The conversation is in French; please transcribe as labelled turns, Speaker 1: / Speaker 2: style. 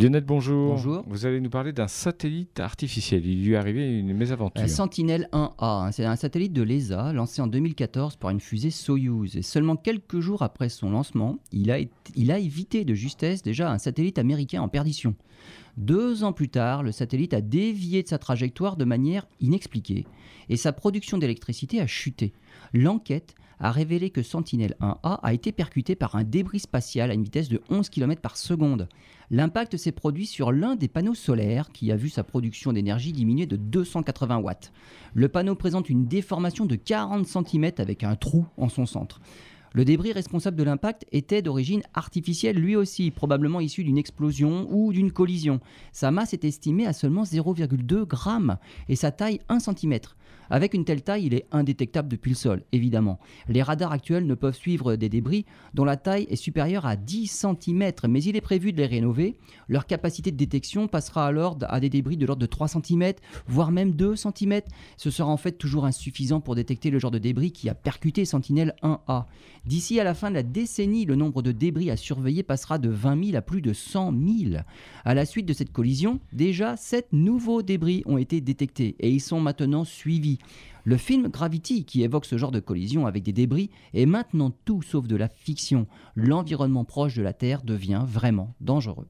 Speaker 1: Lionel, bonjour.
Speaker 2: Bonjour.
Speaker 1: Vous allez nous parler d'un satellite artificiel. Il lui est arrivé une mésaventure.
Speaker 2: La Sentinelle 1A, hein, c'est un satellite de l'ESA lancé en 2014 par une fusée Soyuz. Et seulement quelques jours après son lancement, il a, il a évité de justesse déjà un satellite américain en perdition. Deux ans plus tard, le satellite a dévié de sa trajectoire de manière inexpliquée et sa production d'électricité a chuté. L'enquête a révélé que Sentinel-1A a été percuté par un débris spatial à une vitesse de 11 km par seconde. L'impact s'est produit sur l'un des panneaux solaires qui a vu sa production d'énergie diminuer de 280 watts. Le panneau présente une déformation de 40 cm avec un trou en son centre. Le débris responsable de l'impact était d'origine artificielle lui aussi, probablement issu d'une explosion ou d'une collision. Sa masse est estimée à seulement 0,2 g et sa taille 1 cm. Avec une telle taille, il est indétectable depuis le sol, évidemment. Les radars actuels ne peuvent suivre des débris dont la taille est supérieure à 10 cm, mais il est prévu de les rénover. Leur capacité de détection passera alors à des débris de l'ordre de 3 cm, voire même 2 cm. Ce sera en fait toujours insuffisant pour détecter le genre de débris qui a percuté Sentinelle 1A. D'ici à la fin de la décennie, le nombre de débris à surveiller passera de 20 000 à plus de 100 000. À la suite de cette collision, déjà 7 nouveaux débris ont été détectés et ils sont maintenant suivis. Le film Gravity, qui évoque ce genre de collision avec des débris, est maintenant tout sauf de la fiction. L'environnement proche de la Terre devient vraiment dangereux.